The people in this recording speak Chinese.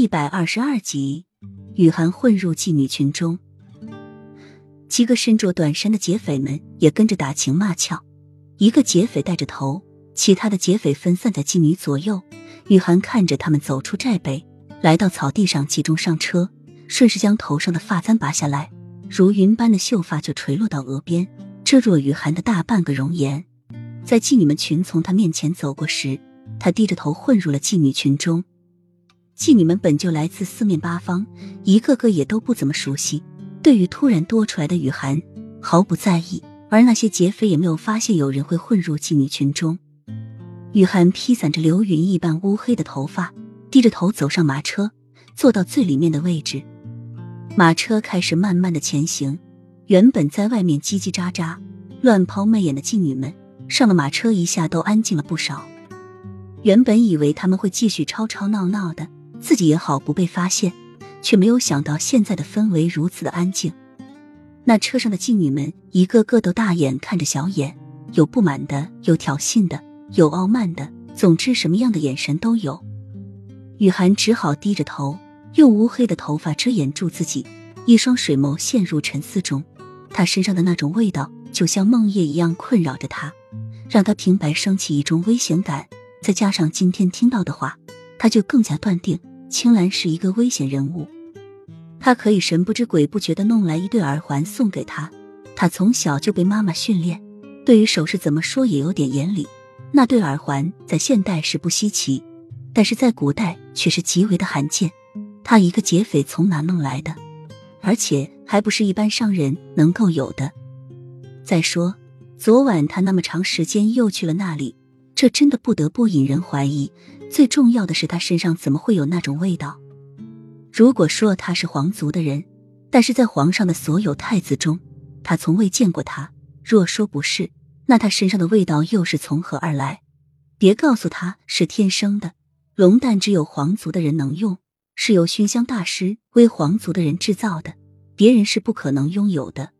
一百二十二集，雨涵混入妓女群中，几个身着短衫的劫匪们也跟着打情骂俏。一个劫匪带着头，其他的劫匪分散在妓女左右。雨涵看着他们走出寨北，来到草地上，集中上车，顺势将头上的发簪拔下来，如云般的秀发就垂落到额边，遮住雨涵的大半个容颜。在妓女们群从他面前走过时，他低着头混入了妓女群中。妓女们本就来自四面八方，一个个也都不怎么熟悉，对于突然多出来的雨涵毫不在意。而那些劫匪也没有发现有人会混入妓女群中。雨涵披散着流云一般乌黑的头发，低着头走上马车，坐到最里面的位置。马车开始慢慢的前行。原本在外面叽叽喳喳、乱抛媚眼的妓女们，上了马车一下都安静了不少。原本以为他们会继续吵吵闹闹的，自己也好不被发现，却没有想到现在的氛围如此的安静。那车上的妓女们一个个都大眼看着小眼，有不满的，有挑衅的，有傲慢的，总之什么样的眼神都有。雨涵只好低着头，用乌黑的头发遮掩住自己，一双水眸陷入沉思中。他身上的那种味道，就像梦魇一样困扰着他，让他平白升起一种危险感。再加上今天听到的话，他就更加断定青兰是一个危险人物。他可以神不知鬼不觉的弄来一对耳环送给他。他从小就被妈妈训练，对于首饰怎么说也有点眼里。那对耳环在现代是不稀奇，但是在古代却是极为的罕见。他一个劫匪从哪弄来的？而且还不是一般商人能够有的。再说，昨晚他那么长时间又去了那里，这真的不得不引人怀疑。最重要的是，他身上怎么会有那种味道？如果说他是皇族的人，但是在皇上的所有太子中，他从未见过他。若说不是，那他身上的味道又是从何而来？别告诉他是天生的，龙蛋只有皇族的人能用，是由熏香大师为皇族的人制造的，别人是不可能拥有的。